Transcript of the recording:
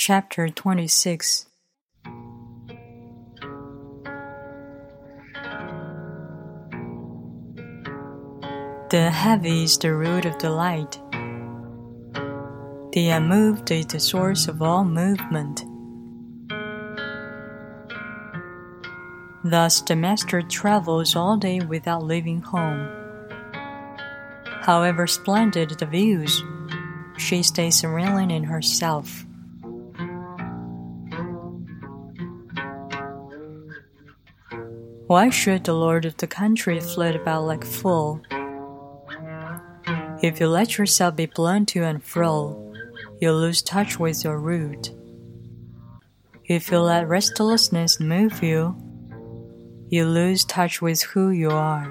Chapter 26 The heavy is the root of delight. The unmoved is the source of all movement. Thus, the master travels all day without leaving home. However splendid the views, she stays serene in herself. Why should the lord of the country flit about like a fool? If you let yourself be blown to and fro, you lose touch with your root. If you let restlessness move you, you lose touch with who you are.